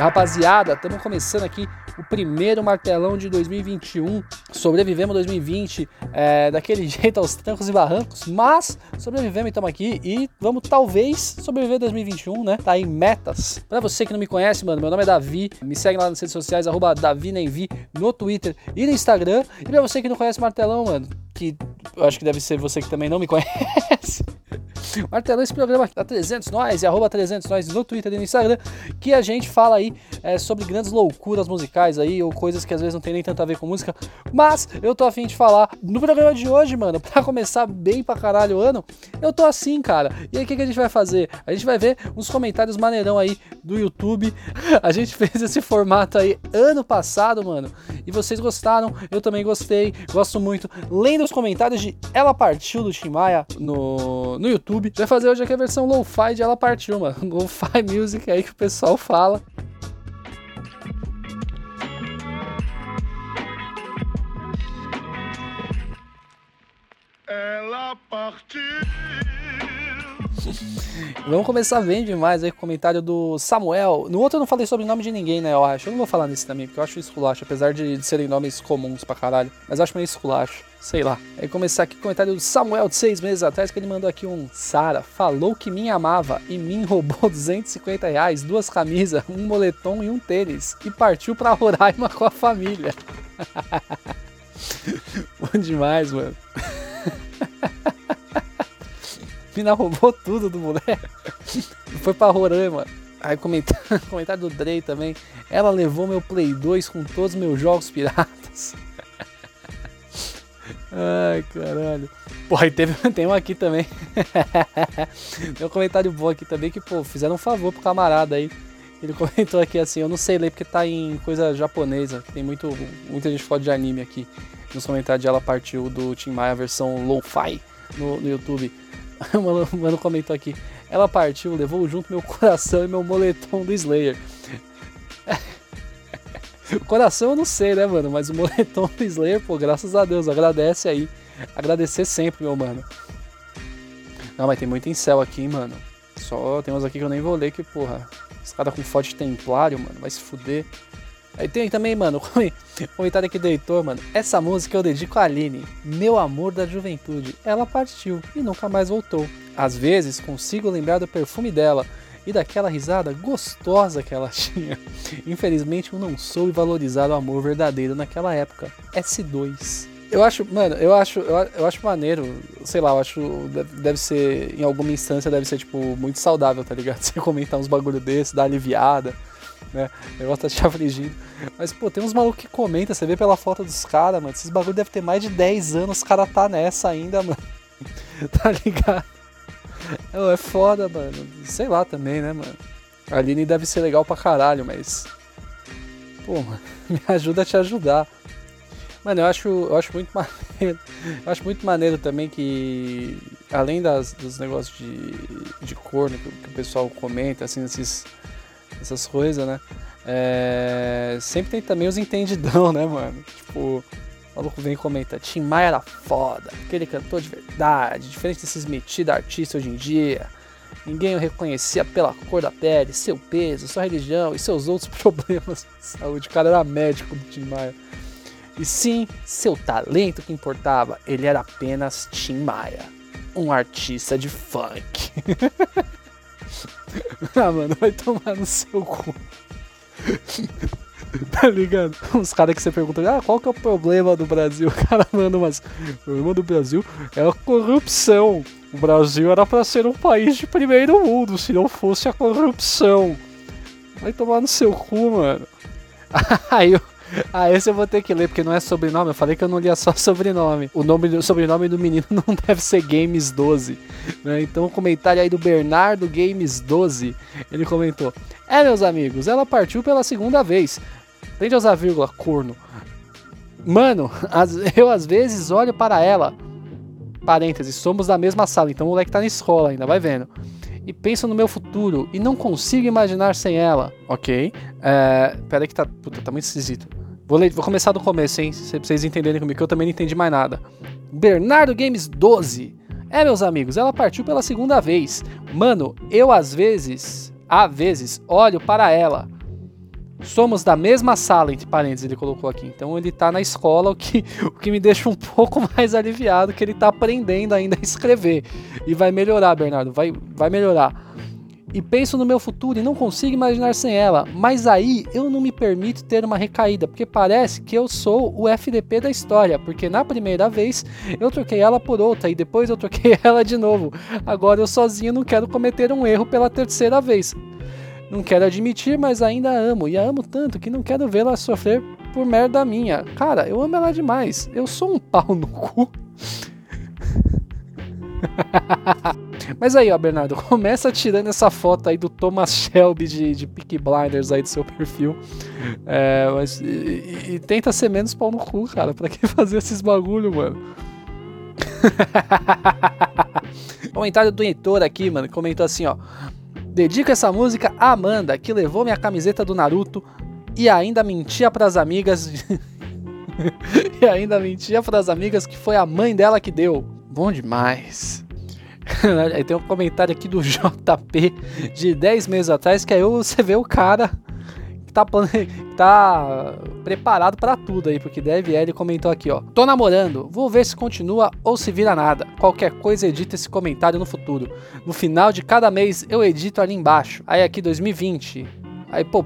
Rapaziada, estamos começando aqui o primeiro martelão de 2021. Sobrevivemos 2020 é, daquele jeito aos trancos e barrancos, mas sobrevivemos estamos aqui e vamos talvez sobreviver 2021, né? Tá aí metas. Pra você que não me conhece, mano, meu nome é Davi, me segue lá nas redes sociais, arroba DaviNemvi, no Twitter e no Instagram. E pra você que não conhece Martelão, mano, que eu acho que deve ser você que também não me conhece. Martelão, esse programa da 300 Nós e arroba 300 Nós no Twitter e no Instagram, que a gente fala aí é, sobre grandes loucuras musicais aí, ou coisas que às vezes não tem nem tanto a ver com música, mas eu tô afim de falar no programa de hoje, mano, pra começar bem pra caralho o ano, eu tô assim, cara. E aí o que, que a gente vai fazer? A gente vai ver uns comentários maneirão aí do YouTube. A gente fez esse formato aí ano passado, mano, e vocês gostaram, eu também gostei, gosto muito. Lendo os comentários de Ela Partiu do Tim Maia no, no YouTube. Vai fazer hoje aqui a versão lo-fi de Ela Partiu, mano. Lo-fi music aí que o pessoal fala. Ela partiu. Vamos começar bem demais aí com o comentário do Samuel. No outro eu não falei sobre o nome de ninguém, né? Eu acho. Eu não vou falar nesse também, porque eu acho esculacho, apesar de, de serem nomes comuns pra caralho. Mas acho meio esculacho. Sei lá. Aí começar aqui com o comentário do Samuel de seis meses atrás, que ele mandou aqui um Sara, falou que me amava e me roubou 250 reais, duas camisas, um moletom e um tênis. E partiu pra Roraima com a família. Bom demais, mano. Mina roubou tudo do moleque. Foi pra Roraima. Aí comentário, comentário do Drey também. Ela levou meu Play 2 com todos os meus jogos piratas. Ai, caralho. Porra, e teve, tem um aqui também. tem um comentário bom aqui também que, pô, fizeram um favor pro camarada aí. Ele comentou aqui assim, eu não sei ler porque tá em coisa japonesa. Tem muito, muita gente fala de anime aqui. Nos comentários ela partiu do Tim Maia versão lo-fi no, no YouTube. O mano, mano comentou aqui. Ela partiu, levou junto meu coração e meu moletom do Slayer. O coração eu não sei, né, mano? Mas o moletom do Slayer, pô, graças a Deus, agradece aí. Agradecer sempre, meu mano. Não, mas tem muito incel aqui, mano. Só tem uns aqui que eu nem vou ler, que, porra, os caras com forte templário, mano, vai se fuder. Aí tem também, mano, comentário aqui do Heitor, mano. Essa música eu dedico a Aline, meu amor da juventude. Ela partiu e nunca mais voltou. Às vezes consigo lembrar do perfume dela, e daquela risada gostosa que ela tinha. Infelizmente eu não soube valorizar o amor verdadeiro naquela época. S2. Eu acho, mano, eu acho, eu, eu acho maneiro, sei lá, eu acho, deve ser, em alguma instância, deve ser, tipo, muito saudável, tá ligado? Você comentar uns bagulho desse, dar aliviada, né? O negócio tá te afligindo. Mas, pô, tem uns malucos que comentam, você vê pela foto dos caras, mano, esses bagulho deve ter mais de 10 anos, os caras tá nessa ainda, mano. tá ligado? É foda, mano. Sei lá também, né, mano? A Aline deve ser legal pra caralho, mas. Pô, mano, me ajuda a te ajudar. Mano, eu acho, eu acho muito maneiro. Eu acho muito maneiro também que, além das, dos negócios de, de corno que, que o pessoal comenta, assim, esses, essas coisas, né? É, sempre tem também os entendidão, né, mano? Tipo, o maluco vem e comenta: Tim Maia era foda, aquele cantor de verdade, diferente desses metidos artistas hoje em dia. Ninguém o reconhecia pela cor da pele, seu peso, sua religião e seus outros problemas de saúde. O cara era médico do Tim Maia. E sim, seu talento que importava, ele era apenas Tim Maia, um artista de funk. ah, mano, vai tomar no seu cu. tá ligado? Uns caras que você pergunta, ah, qual que é o problema do Brasil? O cara manda umas. O problema do Brasil é a corrupção. O Brasil era para ser um país de primeiro mundo, se não fosse a corrupção. Vai tomar no seu cu, mano. Aí eu. Ah, esse eu vou ter que ler, porque não é sobrenome. Eu falei que eu não lia só sobrenome. O nome do sobrenome do menino não deve ser Games 12. Né? Então o comentário aí do Bernardo Games 12. Ele comentou: É, meus amigos, ela partiu pela segunda vez. Aprende a usar vírgula, corno. Mano, eu às vezes olho para ela. Parênteses, somos da mesma sala, então o moleque tá na escola ainda, vai vendo. E penso no meu futuro e não consigo imaginar sem ela. Ok. É, pera aí que tá. Puta, tá muito esquisito. Vou, ler, vou começar do começo, hein? Se vocês entenderem comigo, que eu também não entendi mais nada. Bernardo Games 12. É, meus amigos, ela partiu pela segunda vez. Mano, eu às vezes, às vezes, olho para ela Somos da mesma sala, entre parênteses, ele colocou aqui. Então ele tá na escola, o que, o que me deixa um pouco mais aliviado, que ele tá aprendendo ainda a escrever. E vai melhorar, Bernardo, vai, vai melhorar. E penso no meu futuro e não consigo imaginar sem ela. Mas aí eu não me permito ter uma recaída, porque parece que eu sou o FDP da história. Porque na primeira vez eu troquei ela por outra e depois eu troquei ela de novo. Agora eu sozinho não quero cometer um erro pela terceira vez. Não quero admitir, mas ainda amo. E a amo tanto que não quero vê-la sofrer por merda minha. Cara, eu amo ela demais. Eu sou um pau no cu. Mas aí, ó, Bernardo, começa tirando essa foto aí do Thomas Shelby de, de Peaky Blinders aí do seu perfil. É, mas, e, e, tenta ser menos pau no cu, cara. Pra que fazer esses bagulho, mano? Comentário do Heitor aqui, mano, comentou assim, ó. Dedico essa música a Amanda, que levou minha camiseta do Naruto e ainda mentia pras amigas. e ainda mentia pras amigas que foi a mãe dela que deu. Bom demais. aí tem um comentário aqui do JP de 10 meses atrás que aí você vê o cara que tá, tá preparado para tudo aí, porque deve ele comentou aqui, ó. Tô namorando, vou ver se continua ou se vira nada. Qualquer coisa edita esse comentário no futuro. No final de cada mês eu edito ali embaixo. Aí aqui 2020. Aí, pô,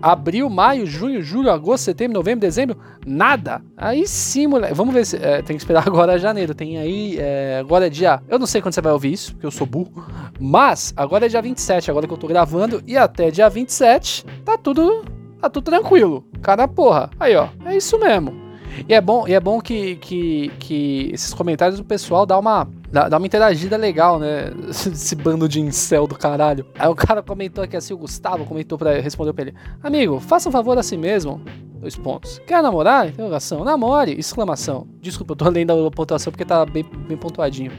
abril, maio, junho, julho, agosto, setembro, novembro, dezembro, nada. Aí sim, moleque. Vamos ver se. É, tem que esperar agora janeiro. Tem aí. É, agora é dia. Eu não sei quando você vai ouvir isso, porque eu sou burro. Mas agora é dia 27, agora que eu tô gravando. E até dia 27 tá tudo. Tá tudo tranquilo. Cara, porra. Aí, ó. É isso mesmo. E é bom, e é bom que, que, que esses comentários do pessoal dá uma, dá, dá uma interagida legal, né? Esse bando de incel do caralho. Aí o cara comentou aqui assim, o Gustavo comentou para respondeu pra ele: Amigo, faça um favor a si mesmo. Dois pontos. Quer namorar? Interrogação. Namore! Exclamação. Desculpa, eu tô lendo a pontuação porque tá bem, bem pontuadinho.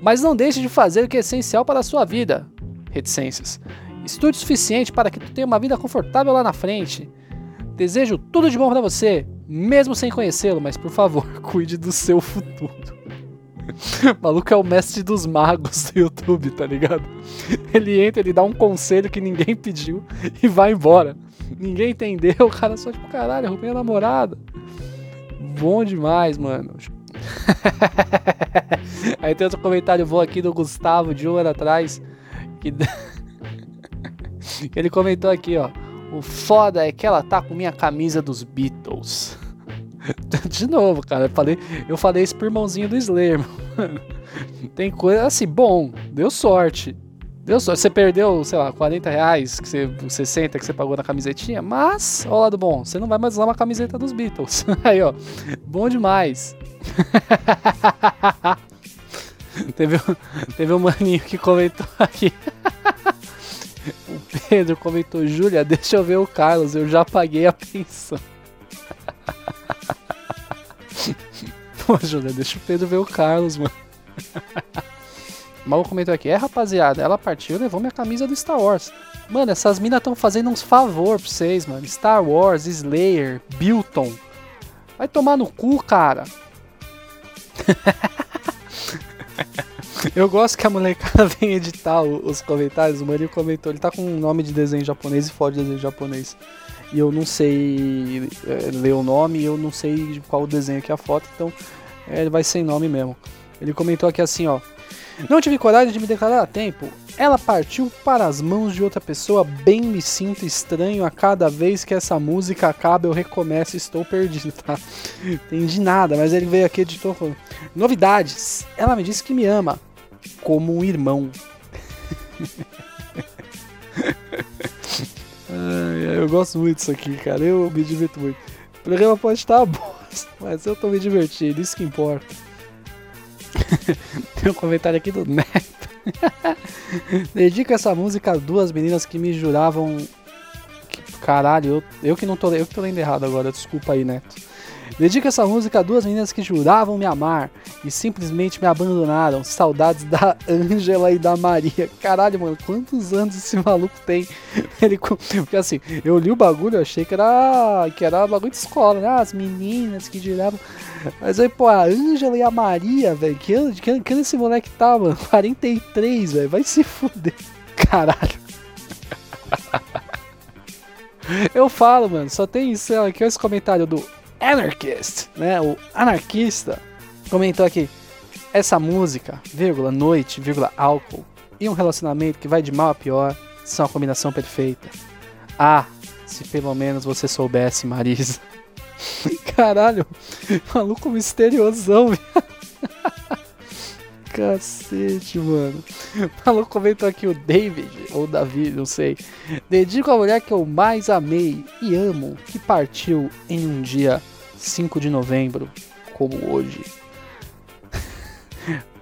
Mas não deixe de fazer o que é essencial para a sua vida. Reticências. Estude o suficiente para que tu tenha uma vida confortável lá na frente. Desejo tudo de bom para você mesmo sem conhecê-lo, mas por favor, cuide do seu futuro. O maluco é o mestre dos magos do YouTube, tá ligado? Ele entra, ele dá um conselho que ninguém pediu e vai embora. Ninguém entendeu, o cara só tipo, caralho, roubei a namorada. Bom demais, mano. Aí tem outro comentário bom aqui do Gustavo de um ano atrás. Que... ele comentou aqui, ó. O foda é que ela tá com minha camisa dos Beatles. De novo, cara, eu falei, eu falei isso pro irmãozinho do Slayer, mano. Tem coisa assim, bom, deu sorte. Deu sorte. Você perdeu, sei lá, 40 reais, que você, 60 que você pagou na camisetinha, mas, ó, lado bom, você não vai mais usar uma camiseta dos Beatles. Aí, ó, bom demais. teve, teve um maninho que comentou aqui. O Pedro comentou, Júlia, deixa eu ver o Carlos, eu já paguei a pensão. Pô, deixa o Pedro ver o Carlos, mano. Mal comentou aqui, é rapaziada, ela partiu e levou minha camisa do Star Wars. Mano, essas minas estão fazendo uns favor pra vocês, mano. Star Wars, Slayer, Bilton. Vai tomar no cu, cara. Eu gosto que a molecada vem editar os comentários. O Marinho comentou, ele tá com um nome de desenho japonês e foto de desenho japonês. E eu não sei é, ler o nome e eu não sei qual o desenho que é a foto, então é, ele vai sem nome mesmo. Ele comentou aqui assim, ó. Não tive coragem de me declarar a tempo. Ela partiu para as mãos de outra pessoa. Bem me sinto estranho a cada vez que essa música acaba. Eu recomeço e estou perdido, tá? Entendi nada, mas ele veio aqui falando. Novidades. Ela me disse que me ama como um irmão. Eu gosto muito disso aqui, cara. Eu me divirto muito. O programa pode estar bom, mas eu tô me divertindo, isso que importa. Tem um comentário aqui do Neto. Dedico essa música a duas meninas que me juravam. Que, caralho, eu, eu que não tô. Eu que tô lendo errado agora, desculpa aí, Neto. Dedico essa música a duas meninas que juravam me amar e simplesmente me abandonaram. Saudades da Ângela e da Maria. Caralho, mano, quantos anos esse maluco tem? Ele, porque assim, eu li o bagulho, eu achei que era que era bagulho de escola, né? As meninas que juravam. Mas aí, pô, a Ângela e a Maria, velho, que ano, que, que esse moleque tá, mano? 43, velho, vai se fuder. Caralho. Eu falo, mano, só tem isso aqui, esse comentário do Anarchist, né? O anarquista comentou aqui. Essa música, vírgula, noite, vírgula, álcool e um relacionamento que vai de mal a pior são a combinação perfeita. Ah, se pelo menos você soubesse, Marisa. Caralho, maluco misteriosão, viado. Cacete, mano. O maluco comentou aqui o David, ou Davi, não sei. Dedico a mulher que eu mais amei e amo, que partiu em um dia 5 de novembro, como hoje.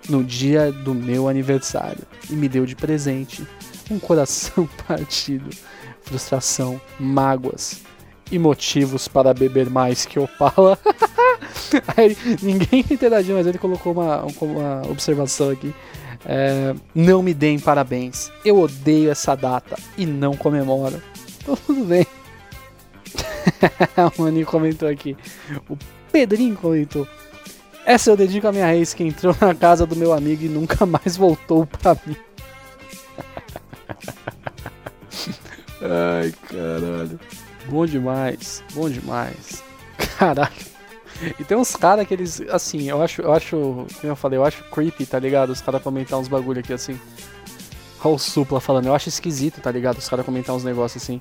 no dia do meu aniversário. E me deu de presente um coração partido, frustração, mágoas e motivos para beber mais que Opala. Aí, ninguém interagiu, mas ele colocou uma, uma observação aqui. É, não me deem parabéns. Eu odeio essa data e não comemoro. Então, tudo bem. o Maninho comentou aqui. O Pedrinho comentou. Essa eu dedico a minha ex que entrou na casa do meu amigo e nunca mais voltou pra mim. Ai, caralho. Bom demais, bom demais. Caralho. E tem uns caras que eles, assim, eu acho, eu acho, como eu falei, eu acho creepy, tá ligado? Os caras comentar uns bagulho aqui assim. Olha o Supla falando, eu acho esquisito, tá ligado? Os caras comentar uns negócios assim.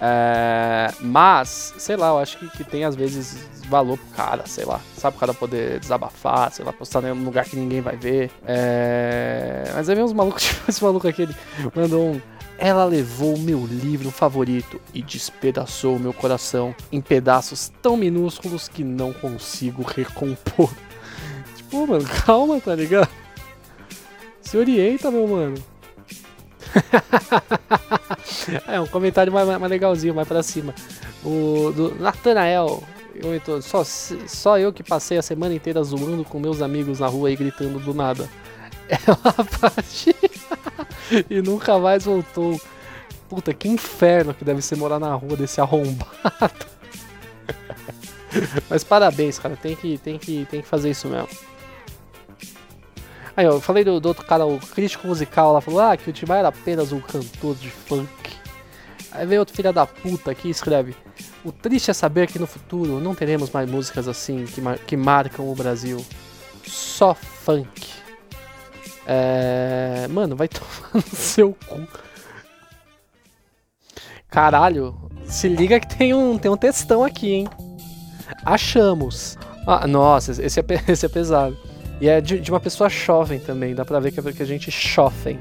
É, mas, sei lá, eu acho que, que tem às vezes valor pro cara, sei lá. Sabe o cara poder desabafar, sei lá, postar em um lugar que ninguém vai ver. É, mas aí vem uns malucos, tipo esse maluco aqui, ele mandou um. Ela levou meu livro favorito e despedaçou meu coração em pedaços tão minúsculos que não consigo recompor. Tipo, mano, calma, tá ligado? Se orienta, meu mano. é, um comentário mais, mais legalzinho, mais pra cima. O do Nathanael comentou: só, só eu que passei a semana inteira zoando com meus amigos na rua e gritando do nada. Ela partiu e nunca mais voltou. Puta, que inferno que deve ser morar na rua desse arrombado. Mas parabéns, cara. Tem que, tem que, tem que fazer isso mesmo. Aí, ó, eu falei do, do, outro cara, o crítico musical, lá falou ah, que o Timar era apenas um cantor de funk. Aí veio outro filho da puta aqui e escreve: O triste é saber que no futuro não teremos mais músicas assim que, mar que marcam o Brasil. Só funk. É... Mano, vai tomar no seu cu. Caralho, se liga que tem um, tem um textão aqui, hein? Achamos. Ah, nossa, esse é, esse é pesado. E é de, de, uma pessoa jovem também, dá pra ver que, é que a gente chofem.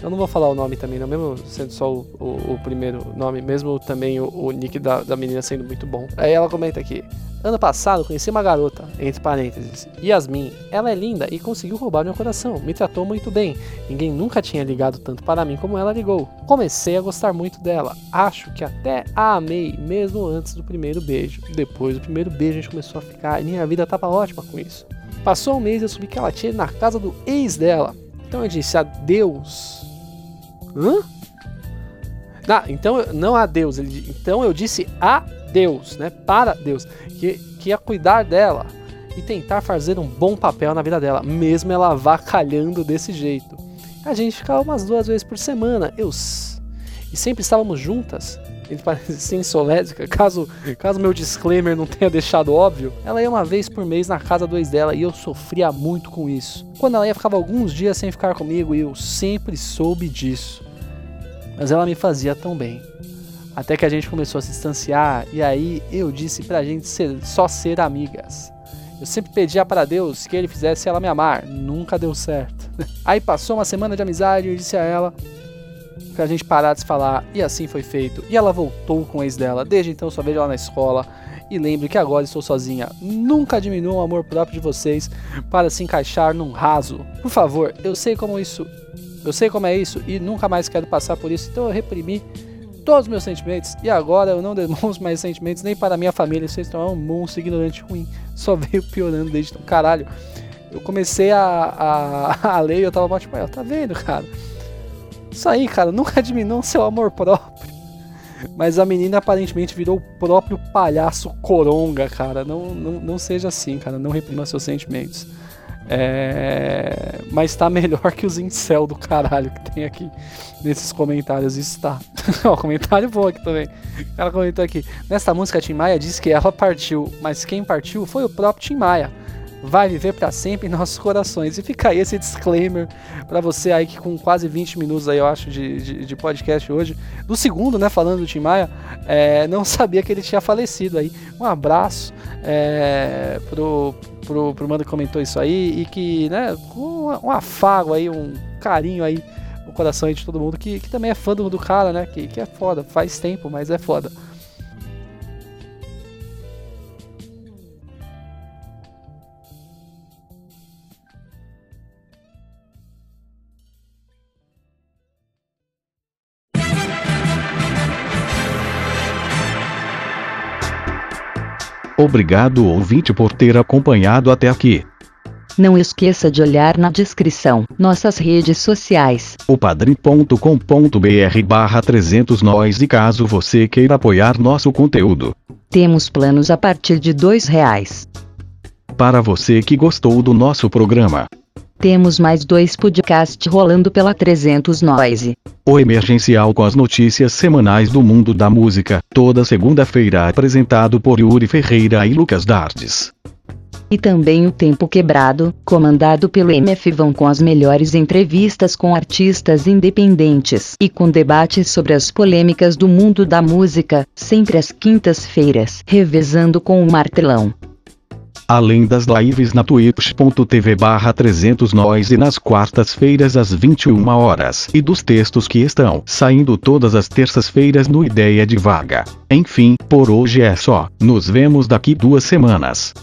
Eu não vou falar o nome também, não, mesmo sendo só o, o, o primeiro nome, mesmo também o, o nick da, da menina sendo muito bom. Aí ela comenta aqui: Ano passado conheci uma garota, entre parênteses, Yasmin. Ela é linda e conseguiu roubar meu coração. Me tratou muito bem. Ninguém nunca tinha ligado tanto para mim como ela ligou. Comecei a gostar muito dela. Acho que até a amei, mesmo antes do primeiro beijo. Depois do primeiro beijo a gente começou a ficar minha vida tava ótima com isso. Passou um mês e eu subi que ela tinha ido na casa do ex dela. Então eu disse adeus. Hã? Não, então não adeus. Ele, então eu disse adeus, né? Para Deus. Que, que ia cuidar dela e tentar fazer um bom papel na vida dela, mesmo ela vacalhando desse jeito. A gente ficava umas duas vezes por semana. Eu e sempre estávamos juntas ele parece sim solésica, caso, caso meu disclaimer não tenha deixado óbvio, ela ia uma vez por mês na casa do ex dela e eu sofria muito com isso. Quando ela ia ficava alguns dias sem ficar comigo e eu sempre soube disso. Mas ela me fazia tão bem. Até que a gente começou a se distanciar e aí eu disse pra gente ser, só ser amigas. Eu sempre pedia para Deus que ele fizesse ela me amar, nunca deu certo. Aí passou uma semana de amizade e eu disse a ela pra gente parar de falar, e assim foi feito. E ela voltou com o ex dela, desde então só vejo ela na escola. E lembre que agora estou sozinha. Nunca diminua o amor próprio de vocês para se encaixar num raso. Por favor, eu sei como isso. Eu sei como é isso e nunca mais quero passar por isso, então eu reprimi todos os meus sentimentos e agora eu não demonstro mais sentimentos nem para minha família. Vocês estão um monstro ignorante ruim. Só veio piorando desde então. Caralho, eu comecei a, a, a ler e eu tava tipo, tá vendo, cara? Isso aí, cara, nunca diminuam seu amor próprio. Mas a menina aparentemente virou o próprio palhaço coronga, cara. Não, não, não seja assim, cara. Não reprima seus sentimentos. É... Mas tá melhor que os incel do caralho que tem aqui nesses comentários. Isso tá. Ó, comentário bom aqui também. Cara comentou aqui. Nesta música, Tim Maia diz que ela partiu, mas quem partiu foi o próprio Tim Maia vai viver para sempre em nossos corações. E fica aí esse disclaimer para você aí que com quase 20 minutos aí, eu acho, de, de, de podcast hoje, do segundo, né, falando do Tim Maia, é, não sabia que ele tinha falecido aí. Um abraço é, pro, pro, pro mano que comentou isso aí e que, né, um, um afago aí, um carinho aí no coração aí de todo mundo que, que também é fã do, do cara, né, que, que é foda, faz tempo, mas é foda. Obrigado ouvinte por ter acompanhado até aqui. Não esqueça de olhar na descrição nossas redes sociais. O padrim.com.br barra 300 nós e caso você queira apoiar nosso conteúdo. Temos planos a partir de dois reais. Para você que gostou do nosso programa. Temos mais dois podcasts rolando pela 300 Noise. O Emergencial com as notícias semanais do mundo da música, toda segunda-feira apresentado por Yuri Ferreira e Lucas Dartes. E também o Tempo Quebrado, comandado pelo MF Vão com as melhores entrevistas com artistas independentes e com debates sobre as polêmicas do mundo da música, sempre às quintas-feiras, revezando com o Martelão além das lives na twitch.tv barra 300 nós e nas quartas-feiras às 21 horas e dos textos que estão saindo todas as terças-feiras no Ideia de Vaga. Enfim, por hoje é só. Nos vemos daqui duas semanas.